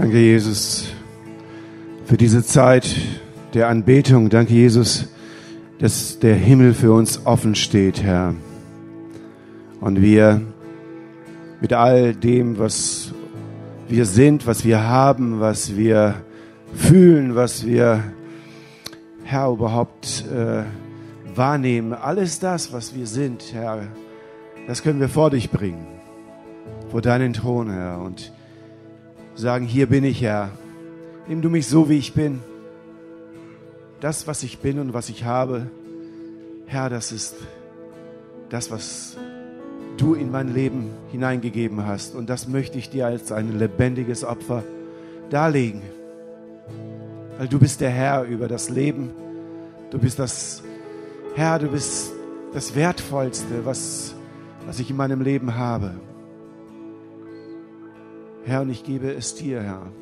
Danke, Jesus, für diese Zeit der Anbetung. Danke, Jesus, dass der Himmel für uns offen steht, Herr. Und wir mit all dem, was wir sind, was wir haben, was wir fühlen, was wir, Herr, überhaupt äh, wahrnehmen, alles das, was wir sind, Herr, das können wir vor dich bringen, vor deinen Thron, Herr, und sagen, hier bin ich, Herr. Nimm du mich so, wie ich bin. Das, was ich bin und was ich habe, Herr, das ist das, was du in mein Leben hineingegeben hast. Und das möchte ich dir als ein lebendiges Opfer darlegen. Weil du bist der Herr über das Leben. Du bist das, Herr, du bist das Wertvollste, was, was ich in meinem Leben habe. Herr, und ich gebe es dir, Herr,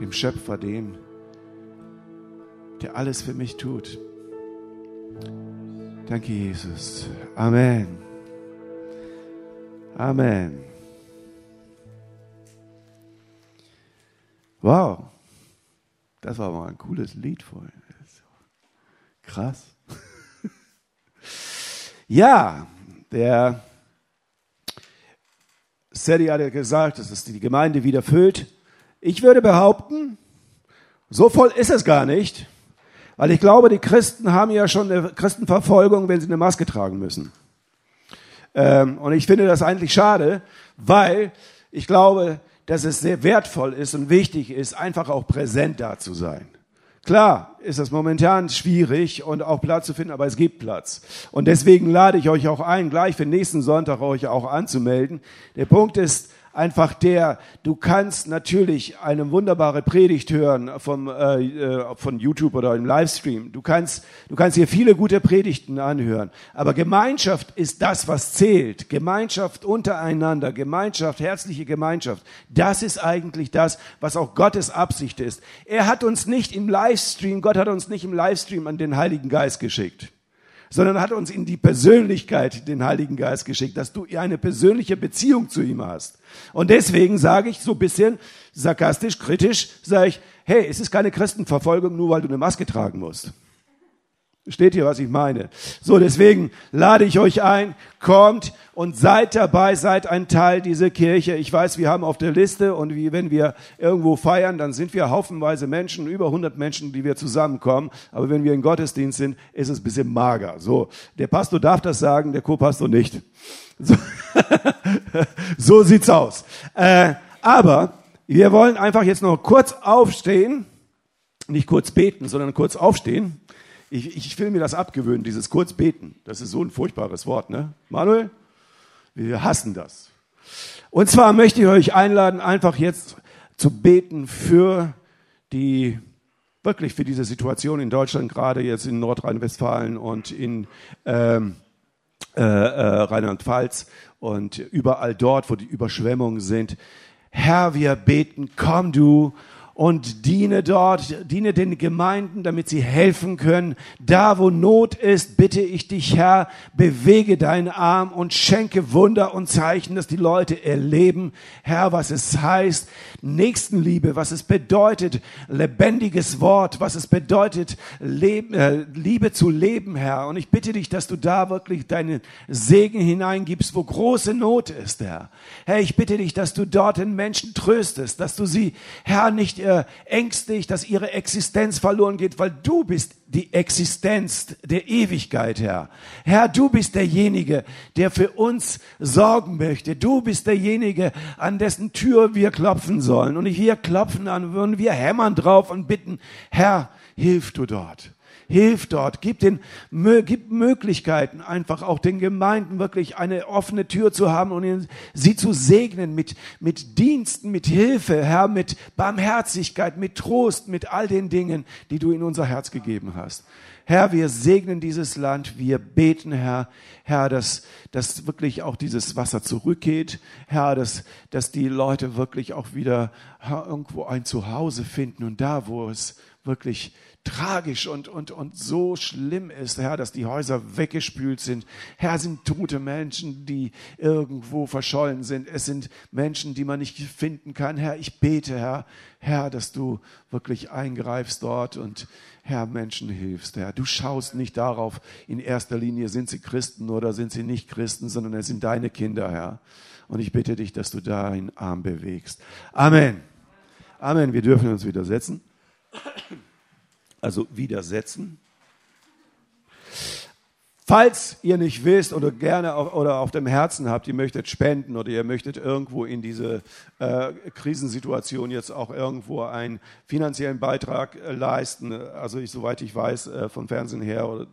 dem Schöpfer, dem, der alles für mich tut. Danke, Jesus. Amen. Amen. Wow, das war mal ein cooles Lied vorhin. Krass. ja, der Seri hat ja gesagt, dass es die Gemeinde wieder füllt. Ich würde behaupten, so voll ist es gar nicht, weil ich glaube, die Christen haben ja schon eine Christenverfolgung, wenn sie eine Maske tragen müssen. Ähm, und ich finde das eigentlich schade, weil ich glaube, dass es sehr wertvoll ist und wichtig ist, einfach auch präsent da zu sein. Klar ist es momentan schwierig und auch Platz zu finden, aber es gibt Platz. Und deswegen lade ich euch auch ein, gleich für nächsten Sonntag euch auch anzumelden. Der Punkt ist, einfach der, du kannst natürlich eine wunderbare Predigt hören vom, äh, äh, von YouTube oder im Livestream. Du kannst, du kannst hier viele gute Predigten anhören. Aber Gemeinschaft ist das, was zählt. Gemeinschaft untereinander, Gemeinschaft, herzliche Gemeinschaft. Das ist eigentlich das, was auch Gottes Absicht ist. Er hat uns nicht im Livestream, Gott hat uns nicht im Livestream an den Heiligen Geist geschickt sondern hat uns in die Persönlichkeit den Heiligen Geist geschickt, dass du eine persönliche Beziehung zu ihm hast. Und deswegen sage ich so bisschen sarkastisch, kritisch, sage ich, hey, es ist keine Christenverfolgung, nur weil du eine Maske tragen musst. Steht hier, was ich meine. So, deswegen lade ich euch ein, kommt und seid dabei, seid ein Teil dieser Kirche. Ich weiß, wir haben auf der Liste und wie, wenn wir irgendwo feiern, dann sind wir haufenweise Menschen, über 100 Menschen, die wir zusammenkommen. Aber wenn wir in Gottesdienst sind, ist es ein bisschen mager. So, der Pastor darf das sagen, der Co-Pastor nicht. So, so sieht's aus. Äh, aber wir wollen einfach jetzt noch kurz aufstehen, nicht kurz beten, sondern kurz aufstehen ich, ich will mir das abgewöhnen, dieses Kurzbeten. Das ist so ein furchtbares Wort, ne? Manuel? Wir hassen das. Und zwar möchte ich euch einladen, einfach jetzt zu beten für die, wirklich für diese Situation in Deutschland, gerade jetzt in Nordrhein-Westfalen und in ähm, äh, äh, Rheinland-Pfalz und überall dort, wo die Überschwemmungen sind. Herr, wir beten, komm du und diene dort, diene den Gemeinden, damit sie helfen können. Da, wo Not ist, bitte ich dich, Herr, bewege deinen Arm und schenke Wunder und Zeichen, dass die Leute erleben, Herr, was es heißt, Nächstenliebe, was es bedeutet, lebendiges Wort, was es bedeutet, äh, Liebe zu leben, Herr. Und ich bitte dich, dass du da wirklich deinen Segen hineingibst, wo große Not ist, Herr. Herr, ich bitte dich, dass du dort den Menschen tröstest, dass du sie, Herr, nicht äh, ängstigt, dass ihre Existenz verloren geht, weil du bist die Existenz der Ewigkeit, Herr. Herr, du bist derjenige, der für uns sorgen möchte. Du bist derjenige, an dessen Tür wir klopfen sollen. Und wir klopfen an und wir hämmern drauf und bitten, Herr, hilf du dort. Hilf dort, gib, den, gib Möglichkeiten, einfach auch den Gemeinden wirklich eine offene Tür zu haben und sie zu segnen mit, mit Diensten, mit Hilfe, Herr, mit Barmherzigkeit, mit Trost, mit all den Dingen, die du in unser Herz gegeben hast. Herr, wir segnen dieses Land, wir beten, Herr, Herr, dass, dass wirklich auch dieses Wasser zurückgeht, Herr, dass, dass die Leute wirklich auch wieder irgendwo ein Zuhause finden und da, wo es wirklich tragisch und, und, und so schlimm ist, Herr, dass die Häuser weggespült sind. Herr, sind tote Menschen, die irgendwo verschollen sind. Es sind Menschen, die man nicht finden kann. Herr, ich bete, Herr, Herr, dass du wirklich eingreifst dort und Herr, Menschen hilfst, Herr. Du schaust nicht darauf, in erster Linie sind sie Christen oder sind sie nicht Christen, sondern es sind deine Kinder, Herr. Und ich bitte dich, dass du da einen Arm bewegst. Amen. Amen. Wir dürfen uns widersetzen also widersetzen. Falls ihr nicht wisst oder gerne auf, oder auf dem Herzen habt, ihr möchtet spenden oder ihr möchtet irgendwo in diese äh, Krisensituation jetzt auch irgendwo einen finanziellen Beitrag äh, leisten, also ich, soweit ich weiß äh, vom Fernsehen her, oder, äh,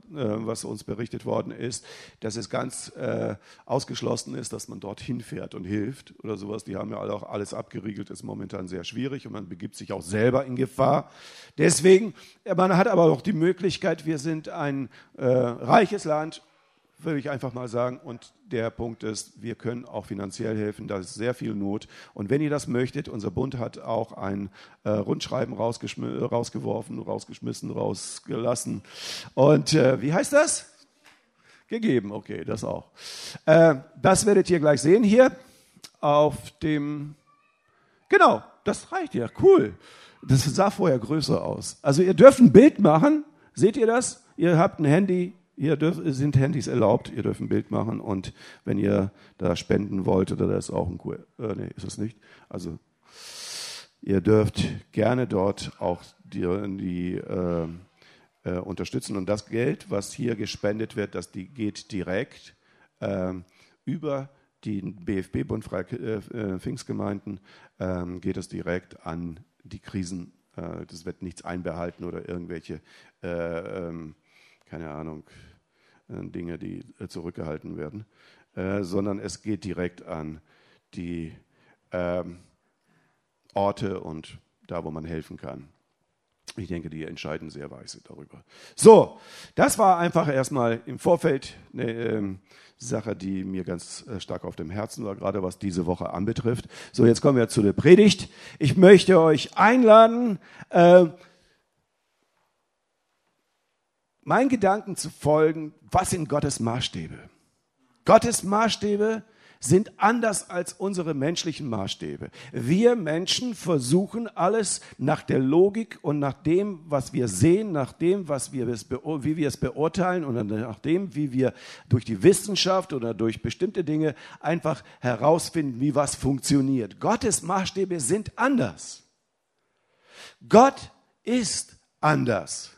was uns berichtet worden ist, dass es ganz äh, ausgeschlossen ist, dass man dorthin fährt und hilft oder sowas. Die haben ja auch alles abgeriegelt, ist momentan sehr schwierig und man begibt sich auch selber in Gefahr. Deswegen, man hat aber auch die Möglichkeit, wir sind ein äh, reiches Land, würde ich einfach mal sagen. Und der Punkt ist, wir können auch finanziell helfen. Da ist sehr viel Not. Und wenn ihr das möchtet, unser Bund hat auch ein äh, Rundschreiben rausgeworfen, rausgeschmissen, rausgelassen. Und äh, wie heißt das? Gegeben, okay, das auch. Äh, das werdet ihr gleich sehen hier auf dem. Genau, das reicht ja, cool. Das sah vorher größer aus. Also ihr dürft ein Bild machen. Seht ihr das? Ihr habt ein Handy, hier dürf, sind Handys erlaubt, ihr dürft ein Bild machen und wenn ihr da spenden wollt, oder da ist auch ein QR, äh, nee, ist es nicht. Also ihr dürft gerne dort auch die, die äh, äh, unterstützen und das Geld, was hier gespendet wird, das die, geht direkt äh, über den BFB, Bund Freie äh, äh, Pfingstgemeinden, ähm, geht es direkt an die Krisen. das wird nichts einbehalten oder irgendwelche ähm, keine Ahnung, äh, Dinge, die äh, zurückgehalten werden, äh, sondern es geht direkt an die ähm, Orte und da, wo man helfen kann. Ich denke, die entscheiden sehr weise darüber. So, das war einfach erstmal im Vorfeld eine ähm, Sache, die mir ganz äh, stark auf dem Herzen war, gerade was diese Woche anbetrifft. So, jetzt kommen wir zu der Predigt. Ich möchte euch einladen, äh, meinen Gedanken zu folgen, was sind Gottes Maßstäbe? Gottes Maßstäbe sind anders als unsere menschlichen Maßstäbe. Wir Menschen versuchen alles nach der Logik und nach dem, was wir sehen, nach dem, was wir wie wir es beurteilen und nach dem, wie wir durch die Wissenschaft oder durch bestimmte Dinge einfach herausfinden, wie was funktioniert. Gottes Maßstäbe sind anders. Gott ist anders.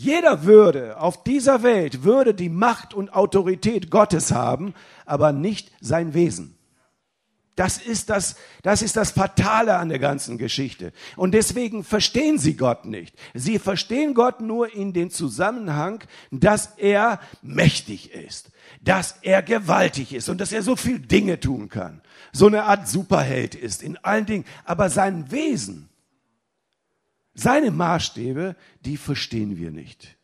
Jeder würde auf dieser Welt würde die Macht und Autorität Gottes haben, aber nicht sein Wesen. Das ist das, das ist das Fatale an der ganzen Geschichte. Und deswegen verstehen sie Gott nicht. Sie verstehen Gott nur in den Zusammenhang, dass er mächtig ist, dass er gewaltig ist und dass er so viel Dinge tun kann. So eine Art Superheld ist in allen Dingen. Aber sein Wesen, seine Maßstäbe, die verstehen wir nicht.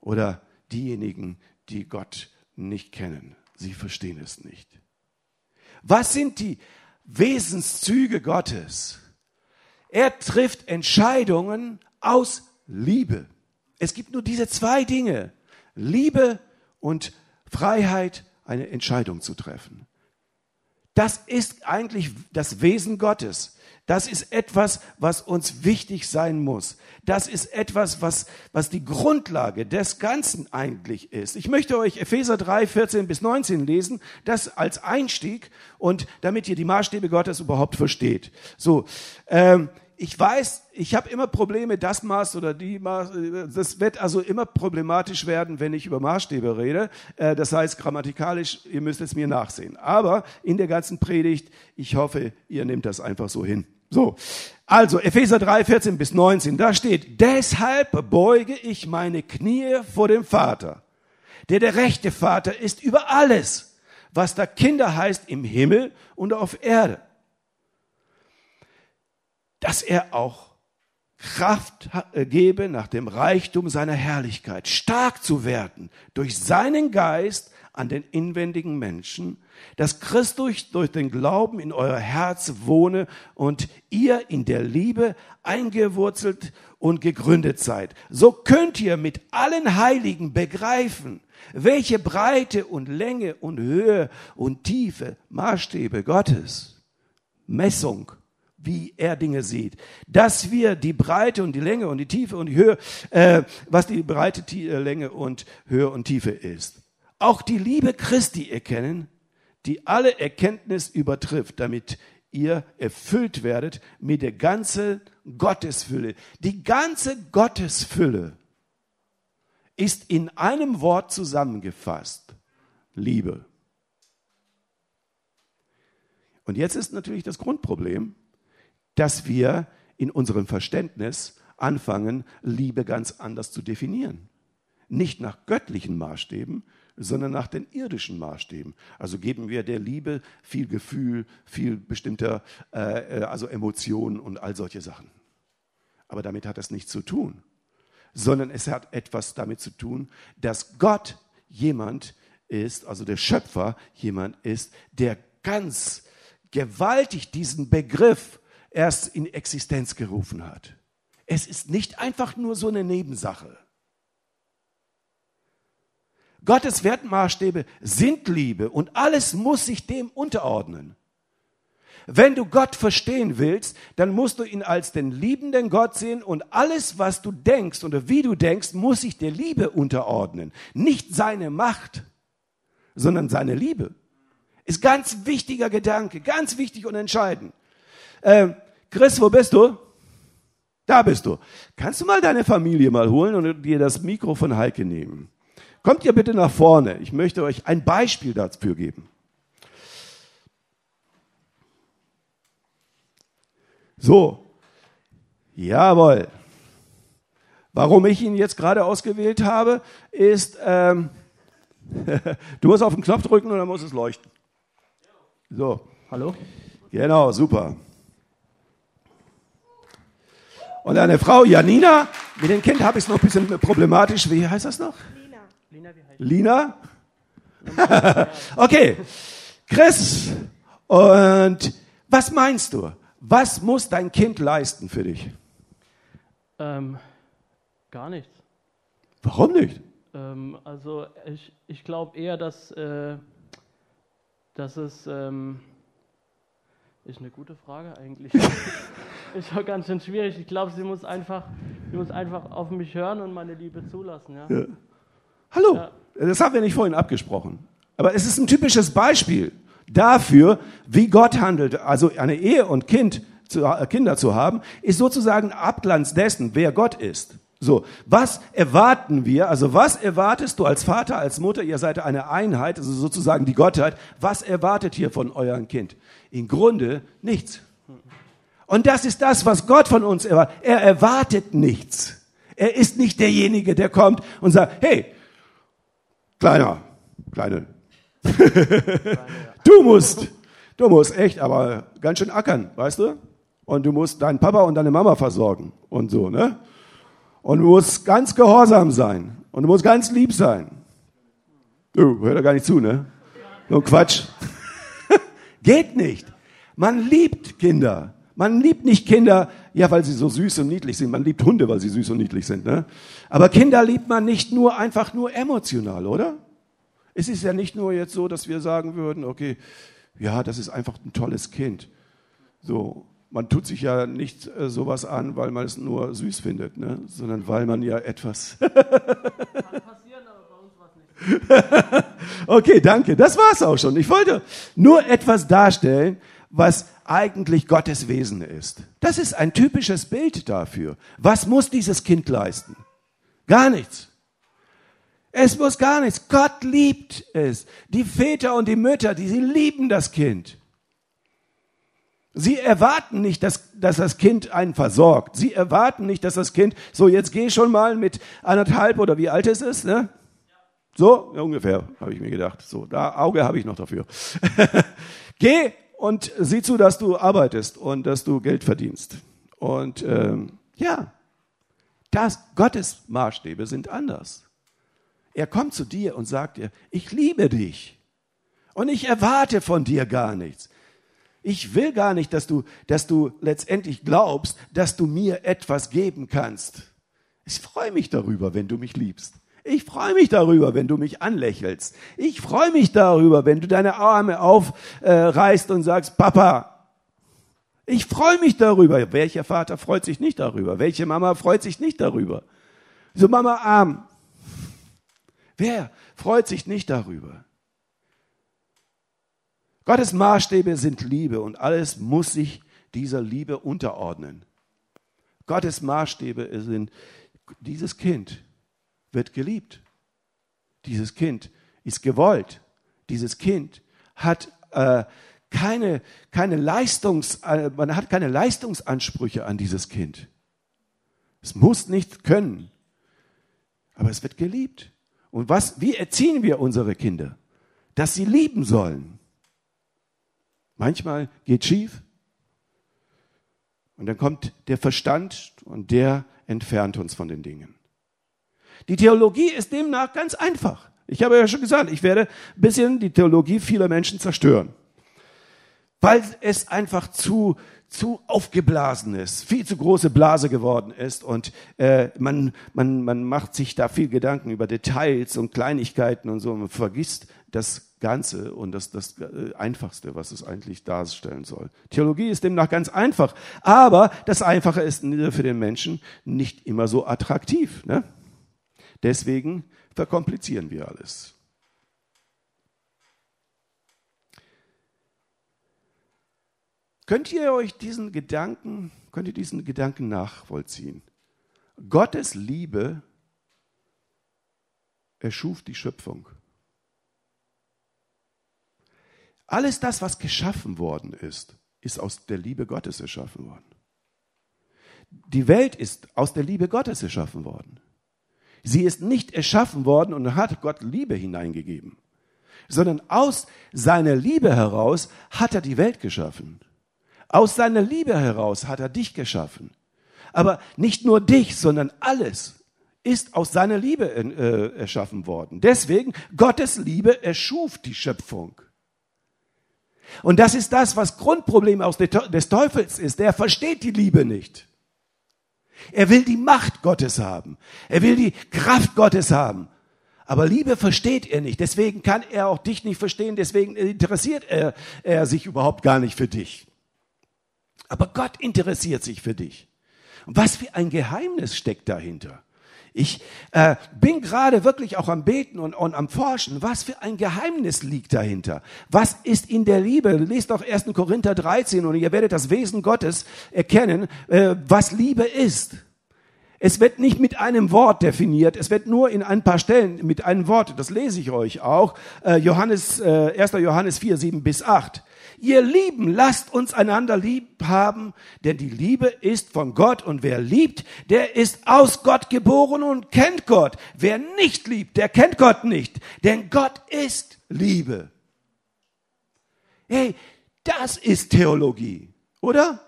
Oder diejenigen, die Gott nicht kennen, sie verstehen es nicht. Was sind die Wesenszüge Gottes? Er trifft Entscheidungen aus Liebe. Es gibt nur diese zwei Dinge. Liebe und Freiheit, eine Entscheidung zu treffen. Das ist eigentlich das Wesen Gottes. Das ist etwas, was uns wichtig sein muss. Das ist etwas, was, was die Grundlage des Ganzen eigentlich ist. Ich möchte euch Epheser 3, 14 bis 19 lesen, das als Einstieg und damit ihr die Maßstäbe Gottes überhaupt versteht. So, ähm, ich weiß, ich habe immer Probleme, das Maß oder die Maß, das wird also immer problematisch werden, wenn ich über Maßstäbe rede. Äh, das heißt, grammatikalisch, ihr müsst es mir nachsehen. Aber in der ganzen Predigt, ich hoffe, ihr nehmt das einfach so hin. So, also Epheser 3, 14 bis 19, da steht, deshalb beuge ich meine Knie vor dem Vater, der der rechte Vater ist über alles, was da Kinder heißt im Himmel und auf Erde, dass er auch Kraft äh, gebe, nach dem Reichtum seiner Herrlichkeit stark zu werden, durch seinen Geist an den inwendigen Menschen, dass Christus durch den Glauben in euer Herz wohne und ihr in der Liebe eingewurzelt und gegründet seid. So könnt ihr mit allen Heiligen begreifen, welche Breite und Länge und Höhe und Tiefe Maßstäbe Gottes, Messung, wie er Dinge sieht, dass wir die Breite und die Länge und die Tiefe und die Höhe, äh, was die Breite, die äh, Länge und Höhe und Tiefe ist. Auch die Liebe Christi erkennen, die alle Erkenntnis übertrifft, damit ihr erfüllt werdet mit der ganzen Gottesfülle. Die ganze Gottesfülle ist in einem Wort zusammengefasst. Liebe. Und jetzt ist natürlich das Grundproblem, dass wir in unserem Verständnis anfangen, Liebe ganz anders zu definieren. Nicht nach göttlichen Maßstäben, sondern nach den irdischen Maßstäben. Also geben wir der Liebe viel Gefühl, viel bestimmter, äh, äh also Emotionen und all solche Sachen. Aber damit hat das nichts zu tun, sondern es hat etwas damit zu tun, dass Gott jemand ist, also der Schöpfer jemand ist, der ganz gewaltig diesen Begriff erst in Existenz gerufen hat. Es ist nicht einfach nur so eine Nebensache. Gottes Wertmaßstäbe sind Liebe und alles muss sich dem unterordnen. Wenn du Gott verstehen willst, dann musst du ihn als den liebenden Gott sehen und alles, was du denkst oder wie du denkst, muss sich der Liebe unterordnen. Nicht seine Macht, sondern seine Liebe. Ist ganz wichtiger Gedanke, ganz wichtig und entscheidend. Äh, Chris, wo bist du? Da bist du. Kannst du mal deine Familie mal holen und dir das Mikro von Heike nehmen? Kommt ihr bitte nach vorne. Ich möchte euch ein Beispiel dafür geben. So, jawohl. Warum ich ihn jetzt gerade ausgewählt habe, ist, ähm, du musst auf den Knopf drücken und dann muss es leuchten. So. Hallo? Genau, super. Und eine Frau, Janina, mit dem Kind habe ich es noch ein bisschen problematisch. Wie heißt das noch? Lina. Lina, Lina? okay. Chris, und was meinst du? Was muss dein Kind leisten für dich? Ähm, gar nichts. Warum nicht? Ähm, also ich, ich glaube eher, dass, äh, dass es ähm, ist eine gute Frage eigentlich. ist auch ganz schön schwierig. Ich glaube, sie muss einfach, sie muss einfach auf mich hören und meine Liebe zulassen. Ja. ja. Hallo, ja. das haben wir nicht vorhin abgesprochen. Aber es ist ein typisches Beispiel dafür, wie Gott handelt. Also eine Ehe und kind zu, äh, Kinder zu haben, ist sozusagen Abglanz dessen, wer Gott ist. So, was erwarten wir? Also was erwartest du als Vater, als Mutter? Ihr seid eine Einheit, also sozusagen die Gottheit. Was erwartet ihr von eurem Kind? Im Grunde nichts. Und das ist das, was Gott von uns erwartet. Er erwartet nichts. Er ist nicht derjenige, der kommt und sagt, hey, kleiner, kleine, du musst, du musst echt, aber ganz schön ackern, weißt du? Und du musst deinen Papa und deine Mama versorgen und so, ne? Und du musst ganz gehorsam sein. Und du musst ganz lieb sein. Du, hör da gar nicht zu, ne? So Quatsch. Geht nicht. Man liebt Kinder. Man liebt nicht Kinder, ja, weil sie so süß und niedlich sind. Man liebt Hunde, weil sie süß und niedlich sind, ne? Aber Kinder liebt man nicht nur einfach nur emotional, oder? Es ist ja nicht nur jetzt so, dass wir sagen würden, okay, ja, das ist einfach ein tolles Kind. So, man tut sich ja nicht äh, sowas an, weil man es nur süß findet, ne? sondern weil man ja etwas. Kann passieren, aber bei uns war es nicht. okay, danke. Das war's auch schon. Ich wollte nur etwas darstellen, was eigentlich Gottes Wesen ist. Das ist ein typisches Bild dafür. Was muss dieses Kind leisten? Gar nichts. Es muss gar nichts. Gott liebt es. Die Väter und die Mütter, die sie lieben das Kind. Sie erwarten nicht, dass, dass das Kind einen versorgt. Sie erwarten nicht, dass das Kind, so jetzt geh schon mal mit anderthalb oder wie alt es ist, ne? So, ungefähr, habe ich mir gedacht. So, da Auge habe ich noch dafür. geh und sieh zu, dass du arbeitest und dass du Geld verdienst. Und ähm, ja, das, Gottes Maßstäbe sind anders. Er kommt zu dir und sagt dir, ich liebe dich. Und ich erwarte von dir gar nichts. Ich will gar nicht, dass du, dass du letztendlich glaubst, dass du mir etwas geben kannst. Ich freue mich darüber, wenn du mich liebst. Ich freue mich darüber, wenn du mich anlächelst. Ich freue mich darüber, wenn du deine Arme aufreißt und sagst, Papa. Ich freue mich darüber. Welcher Vater freut sich nicht darüber? Welche Mama freut sich nicht darüber? So Mama arm. Wer freut sich nicht darüber? Gottes Maßstäbe sind Liebe und alles muss sich dieser Liebe unterordnen. Gottes Maßstäbe sind, dieses Kind wird geliebt. Dieses Kind ist gewollt. Dieses Kind hat äh, keine, keine Leistungs, äh, man hat keine Leistungsansprüche an dieses Kind. Es muss nicht können, aber es wird geliebt. Und was, wie erziehen wir unsere Kinder? Dass sie lieben sollen. Manchmal geht schief und dann kommt der Verstand und der entfernt uns von den Dingen. Die Theologie ist demnach ganz einfach. Ich habe ja schon gesagt, ich werde ein bisschen die Theologie vieler Menschen zerstören. Weil es einfach zu, zu aufgeblasen ist, viel zu große Blase geworden ist und äh, man, man, man macht sich da viel Gedanken über Details und Kleinigkeiten und so und vergisst das Ganze und das, das äh, Einfachste, was es eigentlich darstellen soll. Theologie ist demnach ganz einfach, aber das Einfache ist für den Menschen nicht immer so attraktiv. Ne? Deswegen verkomplizieren wir alles. Könnt ihr euch diesen Gedanken, könnt ihr diesen Gedanken nachvollziehen? Gottes Liebe erschuf die Schöpfung. Alles das, was geschaffen worden ist, ist aus der Liebe Gottes erschaffen worden. Die Welt ist aus der Liebe Gottes erschaffen worden. Sie ist nicht erschaffen worden und hat Gott Liebe hineingegeben, sondern aus seiner Liebe heraus hat er die Welt geschaffen. Aus seiner Liebe heraus hat er dich geschaffen. Aber nicht nur dich, sondern alles ist aus seiner Liebe äh, erschaffen worden. Deswegen, Gottes Liebe erschuf die Schöpfung. Und das ist das, was Grundproblem des Teufels ist. Der versteht die Liebe nicht. Er will die Macht Gottes haben. Er will die Kraft Gottes haben. Aber Liebe versteht er nicht. Deswegen kann er auch dich nicht verstehen. Deswegen interessiert er, er sich überhaupt gar nicht für dich. Aber Gott interessiert sich für dich. Und was für ein Geheimnis steckt dahinter? Ich äh, bin gerade wirklich auch am Beten und, und am Forschen. Was für ein Geheimnis liegt dahinter? Was ist in der Liebe? Lest doch 1. Korinther 13 und ihr werdet das Wesen Gottes erkennen, äh, was Liebe ist. Es wird nicht mit einem Wort definiert, es wird nur in ein paar Stellen mit einem Wort, das lese ich euch auch, äh, Johannes, äh, 1. Johannes 4, 7 bis 8. Ihr Lieben, lasst uns einander lieb haben, denn die Liebe ist von Gott und wer liebt, der ist aus Gott geboren und kennt Gott. Wer nicht liebt, der kennt Gott nicht, denn Gott ist Liebe. Hey, das ist Theologie, oder?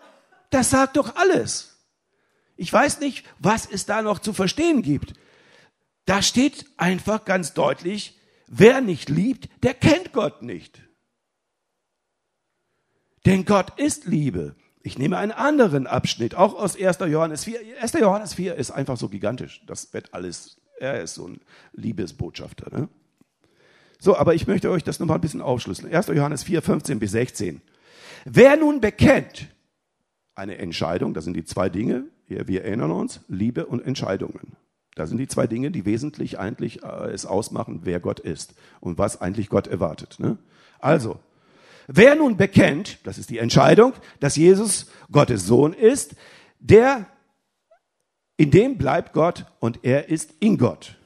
Das sagt doch alles. Ich weiß nicht, was es da noch zu verstehen gibt. Da steht einfach ganz deutlich, wer nicht liebt, der kennt Gott nicht. Denn Gott ist Liebe. Ich nehme einen anderen Abschnitt, auch aus 1. Johannes 4. 1. Johannes 4 ist einfach so gigantisch. Das wird alles, er ist so ein Liebesbotschafter. Ne? So, aber ich möchte euch das nochmal ein bisschen aufschlüsseln. 1. Johannes 4, 15 bis 16. Wer nun bekennt, eine Entscheidung, das sind die zwei Dinge, wir erinnern uns, Liebe und Entscheidungen. Das sind die zwei Dinge, die wesentlich eigentlich äh, es ausmachen, wer Gott ist und was eigentlich Gott erwartet. Ne? Also, Wer nun bekennt, das ist die Entscheidung, dass Jesus Gottes Sohn ist, der, in dem bleibt Gott und er ist in Gott.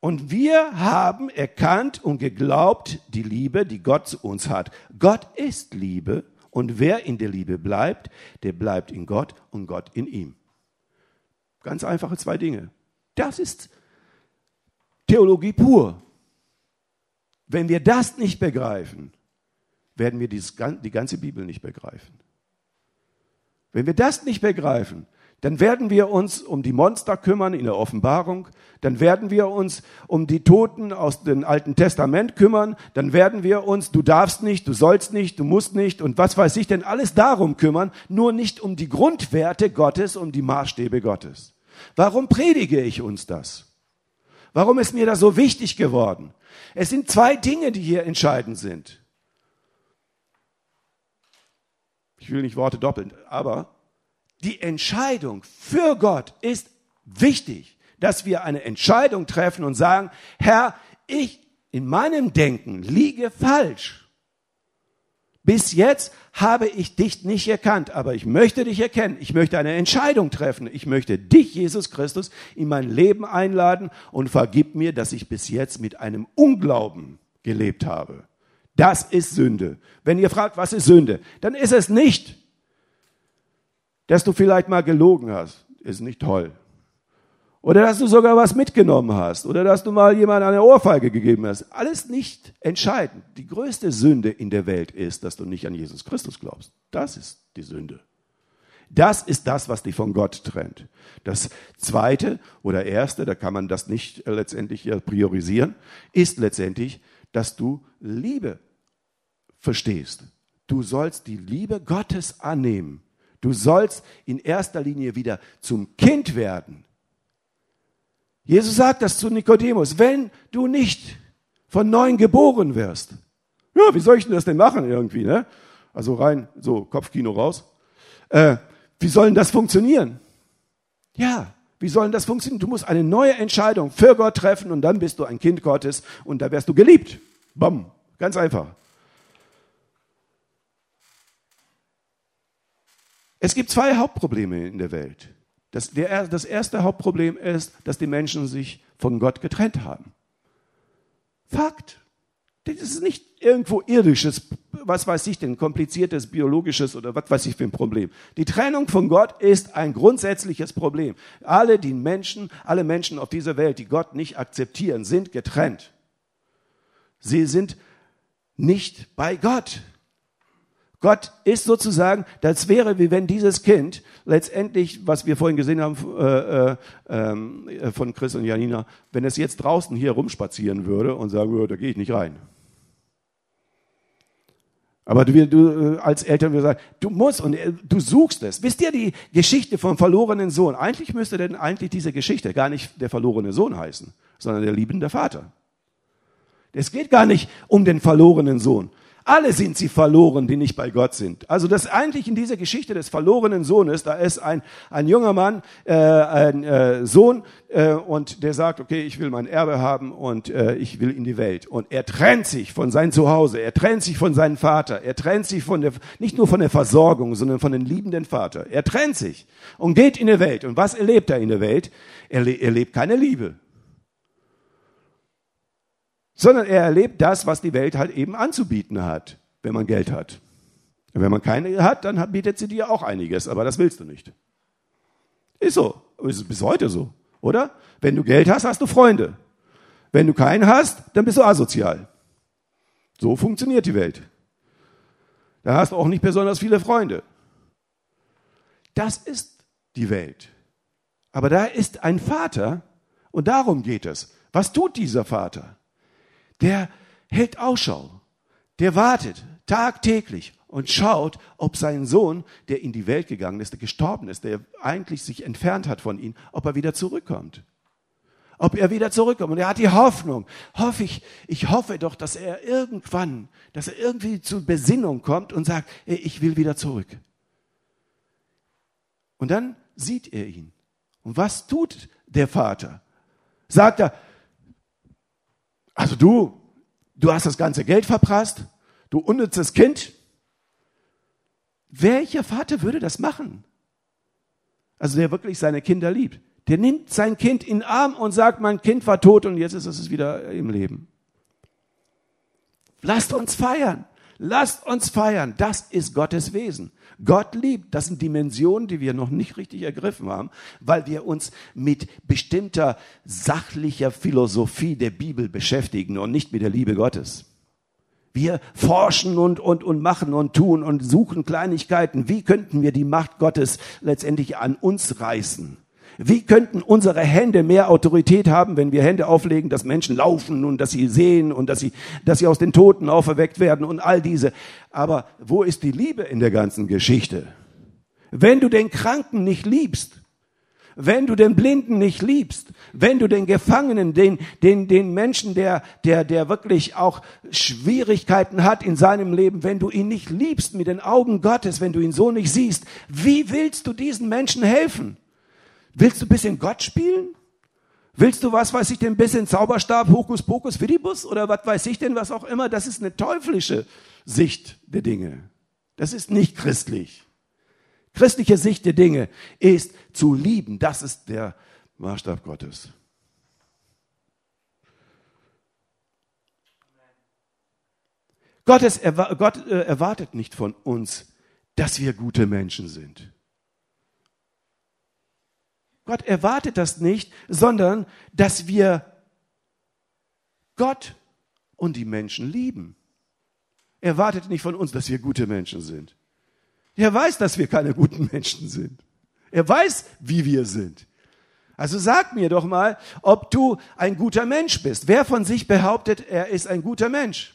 Und wir haben erkannt und geglaubt die Liebe, die Gott zu uns hat. Gott ist Liebe und wer in der Liebe bleibt, der bleibt in Gott und Gott in ihm. Ganz einfache zwei Dinge. Das ist Theologie pur. Wenn wir das nicht begreifen, werden wir die ganze Bibel nicht begreifen. Wenn wir das nicht begreifen, dann werden wir uns um die Monster kümmern in der Offenbarung, dann werden wir uns um die Toten aus dem Alten Testament kümmern, dann werden wir uns, du darfst nicht, du sollst nicht, du musst nicht und was weiß ich denn, alles darum kümmern, nur nicht um die Grundwerte Gottes, um die Maßstäbe Gottes. Warum predige ich uns das? Warum ist mir das so wichtig geworden? Es sind zwei Dinge, die hier entscheidend sind. Ich will nicht Worte doppeln, aber die Entscheidung für Gott ist wichtig, dass wir eine Entscheidung treffen und sagen, Herr, ich in meinem Denken liege falsch. Bis jetzt habe ich dich nicht erkannt, aber ich möchte dich erkennen. Ich möchte eine Entscheidung treffen. Ich möchte dich, Jesus Christus, in mein Leben einladen und vergib mir, dass ich bis jetzt mit einem Unglauben gelebt habe. Das ist Sünde. Wenn ihr fragt, was ist Sünde, dann ist es nicht, dass du vielleicht mal gelogen hast. Ist nicht toll. Oder dass du sogar was mitgenommen hast. Oder dass du mal jemand eine Ohrfeige gegeben hast. Alles nicht entscheidend. Die größte Sünde in der Welt ist, dass du nicht an Jesus Christus glaubst. Das ist die Sünde. Das ist das, was dich von Gott trennt. Das zweite oder erste, da kann man das nicht letztendlich priorisieren, ist letztendlich, dass du Liebe verstehst. Du sollst die Liebe Gottes annehmen. Du sollst in erster Linie wieder zum Kind werden. Jesus sagt das zu Nikodemus, wenn du nicht von neuem geboren wirst. Ja, wie soll ich denn das denn machen irgendwie, ne? Also rein, so Kopfkino raus. Äh, wie soll denn das funktionieren? Ja, wie soll denn das funktionieren? Du musst eine neue Entscheidung für Gott treffen und dann bist du ein Kind Gottes und da wirst du geliebt. Bam, ganz einfach. Es gibt zwei Hauptprobleme in der Welt. Das, der, das erste Hauptproblem ist, dass die Menschen sich von Gott getrennt haben. Fakt. Das ist nicht irgendwo irdisches, was weiß ich denn, kompliziertes, biologisches oder was weiß ich für ein Problem. Die Trennung von Gott ist ein grundsätzliches Problem. Alle die Menschen, alle Menschen auf dieser Welt, die Gott nicht akzeptieren, sind getrennt. Sie sind nicht bei Gott. Gott ist sozusagen, das wäre wie wenn dieses Kind letztendlich, was wir vorhin gesehen haben äh, äh, ähm, äh, von Chris und Janina, wenn es jetzt draußen hier rumspazieren würde und sagen würde, da gehe ich nicht rein. Aber du, du äh, als Eltern wir sagen, du musst und äh, du suchst es. Wisst ihr die Geschichte vom verlorenen Sohn? Eigentlich müsste denn eigentlich diese Geschichte gar nicht der verlorene Sohn heißen, sondern der liebende Vater. Es geht gar nicht um den verlorenen Sohn, alle sind sie verloren, die nicht bei Gott sind. Also das eigentlich in dieser Geschichte des verlorenen Sohnes, da ist ein, ein junger Mann, äh, ein äh, Sohn, äh, und der sagt, okay, ich will mein Erbe haben und äh, ich will in die Welt. Und er trennt sich von seinem Zuhause, er trennt sich von seinem Vater, er trennt sich von der, nicht nur von der Versorgung, sondern von dem liebenden Vater. Er trennt sich und geht in die Welt. Und was erlebt er in der Welt? Er erlebt keine Liebe sondern er erlebt das, was die Welt halt eben anzubieten hat, wenn man Geld hat. Und wenn man keine hat, dann bietet sie dir auch einiges, aber das willst du nicht. Ist so, ist bis heute so, oder? Wenn du Geld hast, hast du Freunde. Wenn du keinen hast, dann bist du asozial. So funktioniert die Welt. Da hast du auch nicht besonders viele Freunde. Das ist die Welt. Aber da ist ein Vater und darum geht es. Was tut dieser Vater? Der hält Ausschau, der wartet tagtäglich und schaut, ob sein Sohn, der in die Welt gegangen ist, der gestorben ist, der eigentlich sich entfernt hat von ihm, ob er wieder zurückkommt. Ob er wieder zurückkommt. Und er hat die Hoffnung. Hoffe ich, ich hoffe doch, dass er irgendwann, dass er irgendwie zur Besinnung kommt und sagt, ey, ich will wieder zurück. Und dann sieht er ihn. Und was tut der Vater? Sagt er, also du, du hast das ganze Geld verprasst, du unnützes Kind. Welcher Vater würde das machen? Also der wirklich seine Kinder liebt. Der nimmt sein Kind in den Arm und sagt, mein Kind war tot und jetzt ist es wieder im Leben. Lasst uns feiern. Lasst uns feiern. Das ist Gottes Wesen. Gott liebt. Das sind Dimensionen, die wir noch nicht richtig ergriffen haben, weil wir uns mit bestimmter sachlicher Philosophie der Bibel beschäftigen und nicht mit der Liebe Gottes. Wir forschen und, und, und machen und tun und suchen Kleinigkeiten. Wie könnten wir die Macht Gottes letztendlich an uns reißen? Wie könnten unsere Hände mehr Autorität haben, wenn wir Hände auflegen, dass Menschen laufen und dass sie sehen und dass sie, dass sie aus den Toten auferweckt werden und all diese. Aber wo ist die Liebe in der ganzen Geschichte? Wenn du den Kranken nicht liebst, wenn du den Blinden nicht liebst, wenn du den Gefangenen, den, den, den Menschen, der, der, der wirklich auch Schwierigkeiten hat in seinem Leben, wenn du ihn nicht liebst mit den Augen Gottes, wenn du ihn so nicht siehst, wie willst du diesen Menschen helfen? Willst du ein bisschen Gott spielen? Willst du, was weiß ich denn, ein bisschen Zauberstab, Hokus Pokus, Fidibus oder was weiß ich denn, was auch immer? Das ist eine teuflische Sicht der Dinge. Das ist nicht christlich. Christliche Sicht der Dinge ist zu lieben. Das ist der Maßstab Gottes. Gottes, Gott äh, erwartet nicht von uns, dass wir gute Menschen sind. Gott erwartet das nicht, sondern dass wir Gott und die Menschen lieben. Er erwartet nicht von uns, dass wir gute Menschen sind. Er weiß, dass wir keine guten Menschen sind. Er weiß, wie wir sind. Also sag mir doch mal, ob du ein guter Mensch bist. Wer von sich behauptet, er ist ein guter Mensch?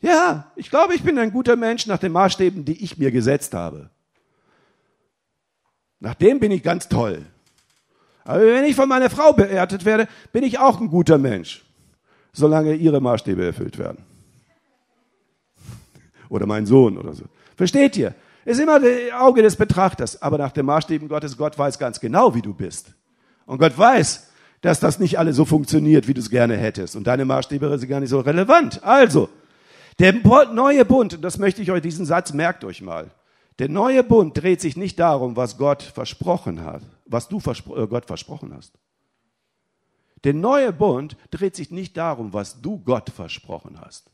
Ja, ich glaube, ich bin ein guter Mensch nach den Maßstäben, die ich mir gesetzt habe. Nach dem bin ich ganz toll. Aber wenn ich von meiner Frau beertet werde, bin ich auch ein guter Mensch, solange ihre Maßstäbe erfüllt werden. Oder mein Sohn oder so. Versteht ihr? Ist immer das Auge des Betrachters. Aber nach den Maßstäben Gottes, Gott weiß ganz genau, wie du bist. Und Gott weiß, dass das nicht alle so funktioniert, wie du es gerne hättest. Und deine Maßstäbe sind gar nicht so relevant. Also, der neue Bund, und das möchte ich euch, diesen Satz merkt euch mal. Der neue Bund dreht sich nicht darum, was Gott versprochen hat, was du verspro äh, Gott versprochen hast. Der neue Bund dreht sich nicht darum, was du Gott versprochen hast,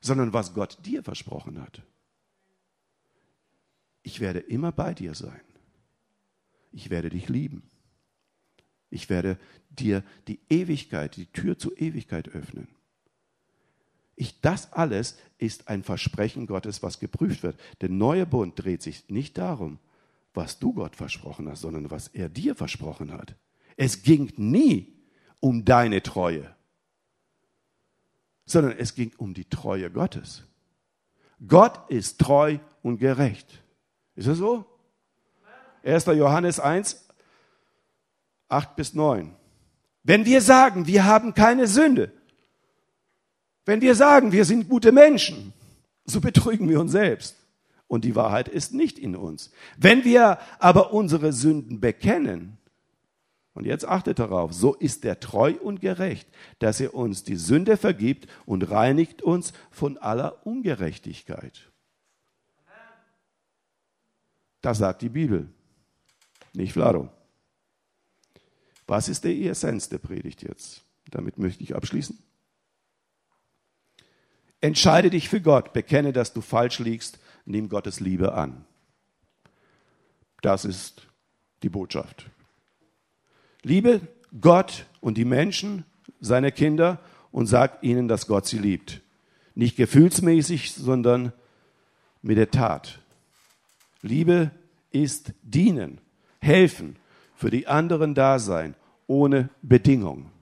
sondern was Gott dir versprochen hat. Ich werde immer bei dir sein. Ich werde dich lieben. Ich werde dir die Ewigkeit, die Tür zur Ewigkeit öffnen. Ich, das alles ist ein Versprechen Gottes, was geprüft wird. Der neue Bund dreht sich nicht darum, was du Gott versprochen hast, sondern was er dir versprochen hat. Es ging nie um deine Treue, sondern es ging um die Treue Gottes. Gott ist treu und gerecht. Ist das so? 1. Johannes 1, 8 bis 9. Wenn wir sagen, wir haben keine Sünde, wenn wir sagen, wir sind gute Menschen, so betrügen wir uns selbst. Und die Wahrheit ist nicht in uns. Wenn wir aber unsere Sünden bekennen, und jetzt achtet darauf, so ist er treu und gerecht, dass er uns die Sünde vergibt und reinigt uns von aller Ungerechtigkeit. Das sagt die Bibel, nicht Flaro. Was ist die Essenz der Predigt jetzt? Damit möchte ich abschließen. Entscheide dich für Gott, bekenne, dass du falsch liegst, nimm Gottes Liebe an. Das ist die Botschaft. Liebe Gott und die Menschen, seine Kinder, und sag ihnen, dass Gott sie liebt. Nicht gefühlsmäßig, sondern mit der Tat. Liebe ist dienen, helfen, für die anderen da sein, ohne Bedingung.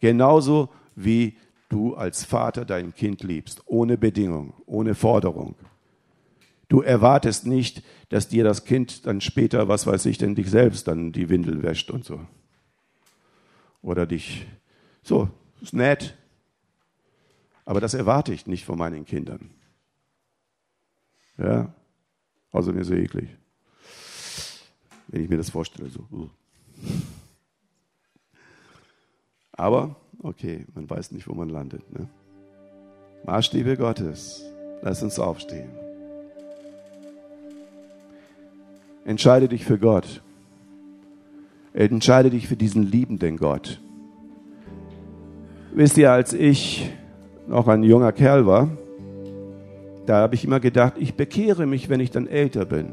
Genauso wie du als Vater dein Kind liebst, ohne Bedingung, ohne Forderung. Du erwartest nicht, dass dir das Kind dann später, was weiß ich denn, dich selbst dann die Windel wäscht und so. Oder dich. So, ist nett. Aber das erwarte ich nicht von meinen Kindern. Ja, also mir so eklig. Wenn ich mir das vorstelle, so. Aber okay, man weiß nicht, wo man landet. Ne? Maßstäbe Gottes. Lass uns aufstehen. Entscheide dich für Gott. Entscheide dich für diesen liebenden Gott. Wisst ihr, als ich noch ein junger Kerl war, da habe ich immer gedacht, ich bekehre mich, wenn ich dann älter bin.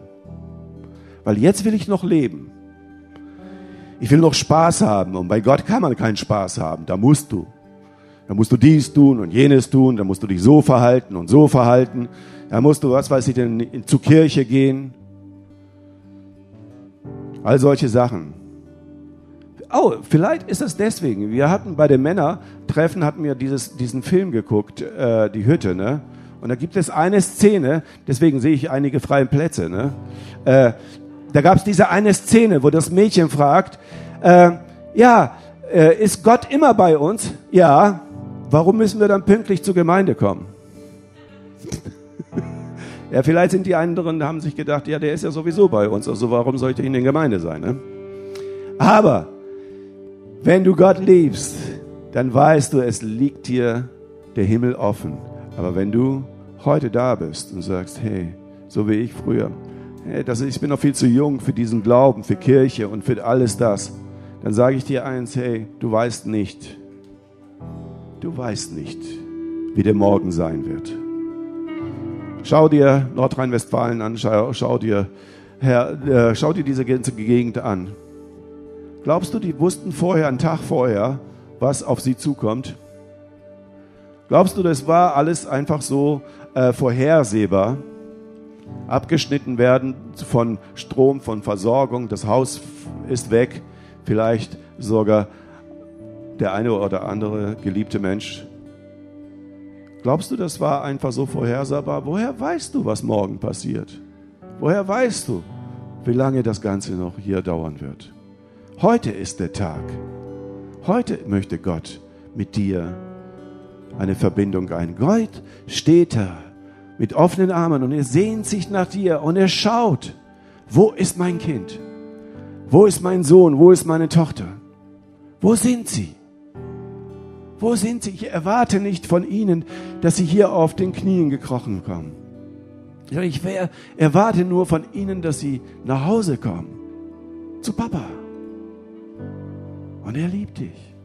Weil jetzt will ich noch leben. Ich will noch Spaß haben und bei Gott kann man keinen Spaß haben, da musst du. dann musst du dies tun und jenes tun, dann musst du dich so verhalten und so verhalten, dann musst du, was weiß ich denn, zur Kirche gehen. All solche Sachen. Oh, vielleicht ist es deswegen. Wir hatten bei den Männertreffen hatten wir dieses, diesen Film geguckt, äh, die Hütte, ne? Und da gibt es eine Szene, deswegen sehe ich einige freie Plätze, ne? Äh, da gab es diese eine Szene, wo das Mädchen fragt, äh, ja, äh, ist Gott immer bei uns? Ja. Warum müssen wir dann pünktlich zur Gemeinde kommen? ja, vielleicht sind die anderen, haben sich gedacht, ja, der ist ja sowieso bei uns, also warum sollte ich in der Gemeinde sein? Ne? Aber wenn du Gott liebst, dann weißt du, es liegt dir der Himmel offen. Aber wenn du heute da bist und sagst, hey, so wie ich früher, hey, das, ich bin noch viel zu jung für diesen Glauben, für Kirche und für alles das, dann sage ich dir eins, hey, du weißt nicht, du weißt nicht, wie der Morgen sein wird. Schau dir Nordrhein-Westfalen an, schau, schau, dir, Herr, äh, schau dir diese ganze Gegend an. Glaubst du, die wussten vorher, einen Tag vorher, was auf sie zukommt? Glaubst du, das war alles einfach so äh, vorhersehbar? Abgeschnitten werden von Strom, von Versorgung, das Haus ist weg, vielleicht sogar der eine oder andere geliebte Mensch. Glaubst du, das war einfach so vorhersehbar? Woher weißt du, was morgen passiert? Woher weißt du, wie lange das Ganze noch hier dauern wird? Heute ist der Tag. Heute möchte Gott mit dir eine Verbindung ein. Gott steht da mit offenen Armen und er sehnt sich nach dir und er schaut, wo ist mein Kind? Wo ist mein Sohn? Wo ist meine Tochter? Wo sind sie? Wo sind sie? Ich erwarte nicht von ihnen, dass sie hier auf den Knien gekrochen kommen. Ich erwarte nur von ihnen, dass sie nach Hause kommen. Zu Papa. Und er liebt dich.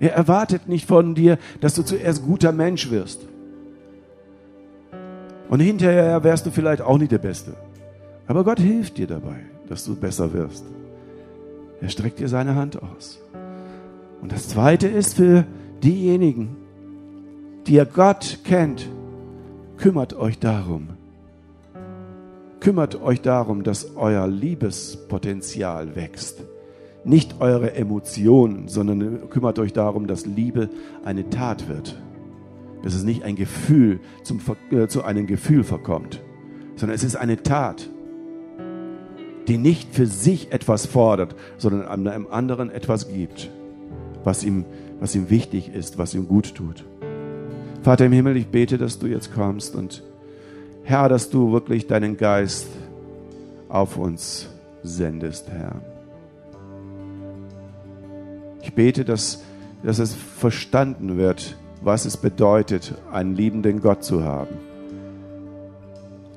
Er erwartet nicht von dir, dass du zuerst guter Mensch wirst. Und hinterher wärst du vielleicht auch nicht der Beste. Aber Gott hilft dir dabei, dass du besser wirst. Er streckt dir seine Hand aus. Und das Zweite ist für diejenigen, die ihr Gott kennt, kümmert euch darum. Kümmert euch darum, dass euer Liebespotenzial wächst. Nicht eure Emotionen, sondern kümmert euch darum, dass Liebe eine Tat wird. Dass es nicht ein Gefühl zum, äh, zu einem Gefühl verkommt, sondern es ist eine Tat die nicht für sich etwas fordert, sondern einem anderen etwas gibt, was ihm, was ihm wichtig ist, was ihm gut tut. Vater im Himmel, ich bete, dass du jetzt kommst und Herr, dass du wirklich deinen Geist auf uns sendest, Herr. Ich bete, dass, dass es verstanden wird, was es bedeutet, einen liebenden Gott zu haben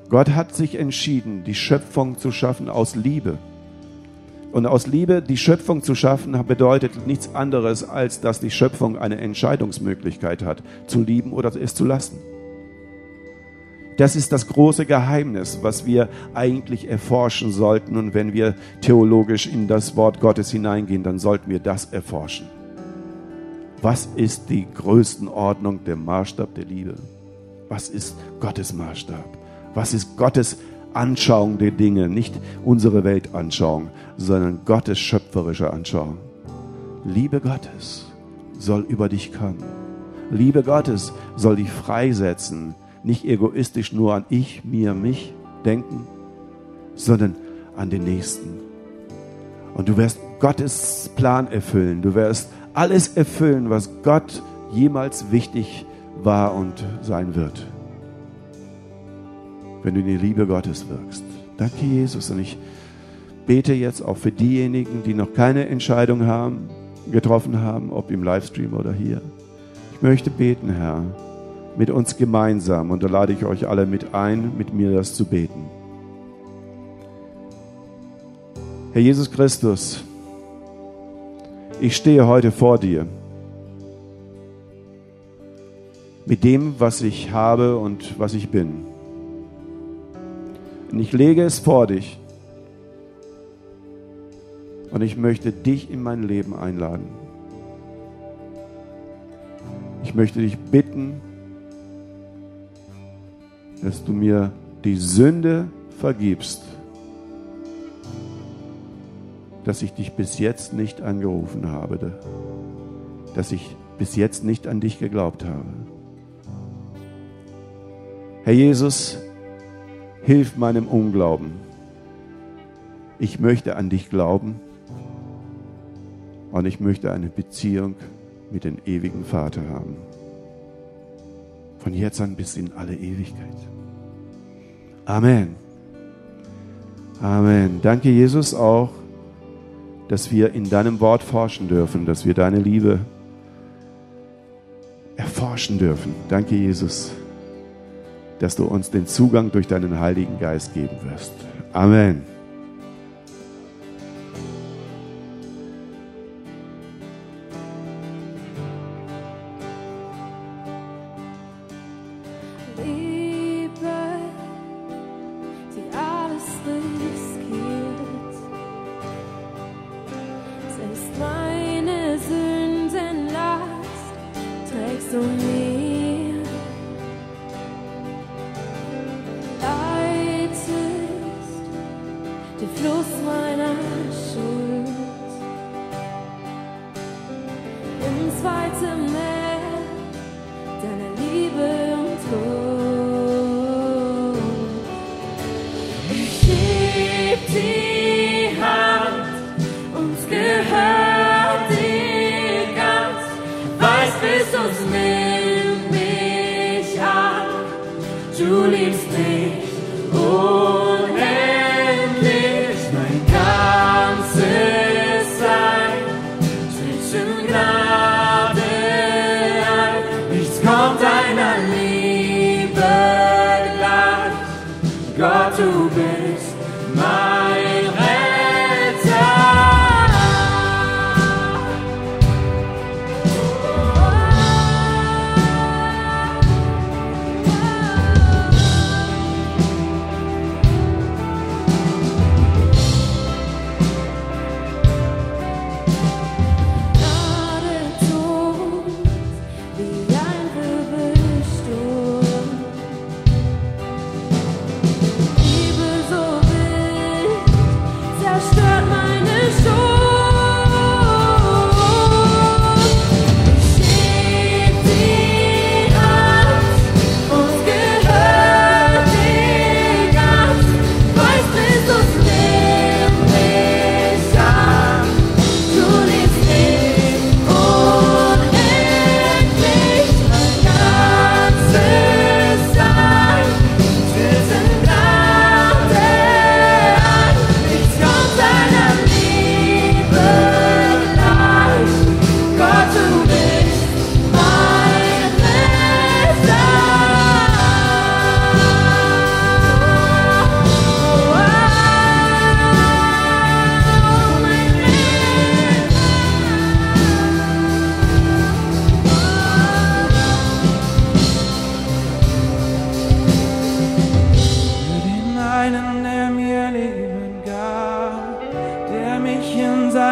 Gott hat sich entschieden, die Schöpfung zu schaffen aus Liebe. Und aus Liebe die Schöpfung zu schaffen bedeutet nichts anderes, als dass die Schöpfung eine Entscheidungsmöglichkeit hat, zu lieben oder es zu lassen. Das ist das große Geheimnis, was wir eigentlich erforschen sollten. Und wenn wir theologisch in das Wort Gottes hineingehen, dann sollten wir das erforschen. Was ist die Größenordnung, der Maßstab der Liebe? Was ist Gottes Maßstab? Was ist Gottes Anschauung der Dinge? Nicht unsere Weltanschauung, sondern Gottes schöpferische Anschauung. Liebe Gottes soll über dich kommen. Liebe Gottes soll dich freisetzen. Nicht egoistisch nur an ich, mir, mich denken, sondern an den Nächsten. Und du wirst Gottes Plan erfüllen. Du wirst alles erfüllen, was Gott jemals wichtig war und sein wird wenn du in die Liebe Gottes wirkst. Danke, Jesus. Und ich bete jetzt auch für diejenigen, die noch keine Entscheidung haben, getroffen haben, ob im Livestream oder hier. Ich möchte beten, Herr, mit uns gemeinsam. Und da lade ich euch alle mit ein, mit mir das zu beten. Herr Jesus Christus, ich stehe heute vor dir. Mit dem, was ich habe und was ich bin. Und ich lege es vor dich. Und ich möchte dich in mein Leben einladen. Ich möchte dich bitten, dass du mir die Sünde vergibst, dass ich dich bis jetzt nicht angerufen habe, dass ich bis jetzt nicht an dich geglaubt habe. Herr Jesus, hilf meinem Unglauben. Ich möchte an dich glauben und ich möchte eine Beziehung mit dem ewigen Vater haben. Von jetzt an bis in alle Ewigkeit. Amen. Amen. Danke, Jesus, auch, dass wir in deinem Wort forschen dürfen, dass wir deine Liebe erforschen dürfen. Danke, Jesus, dass du uns den Zugang durch deinen Heiligen Geist geben wirst. Amen.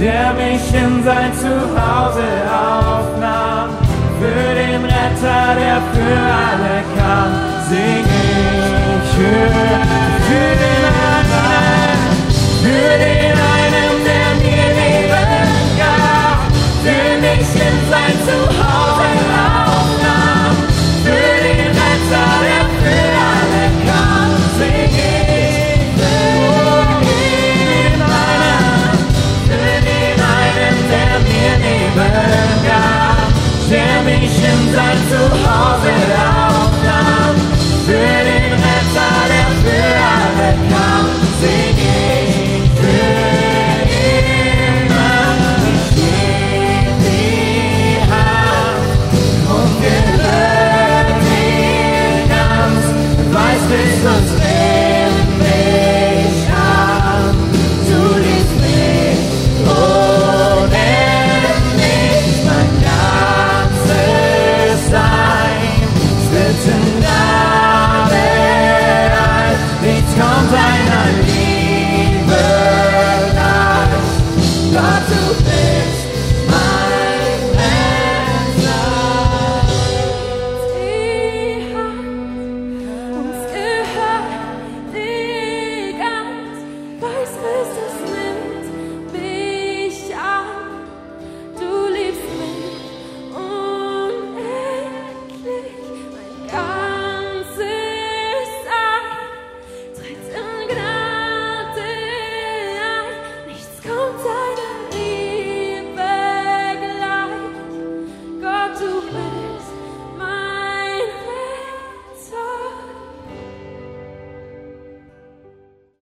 der mich in sein Zuhause aufnahm. Für den Retter, der für alle kam, sing ich. Für, für den einen, für den einen, der mir Leben gab, für mich in sein Zuhause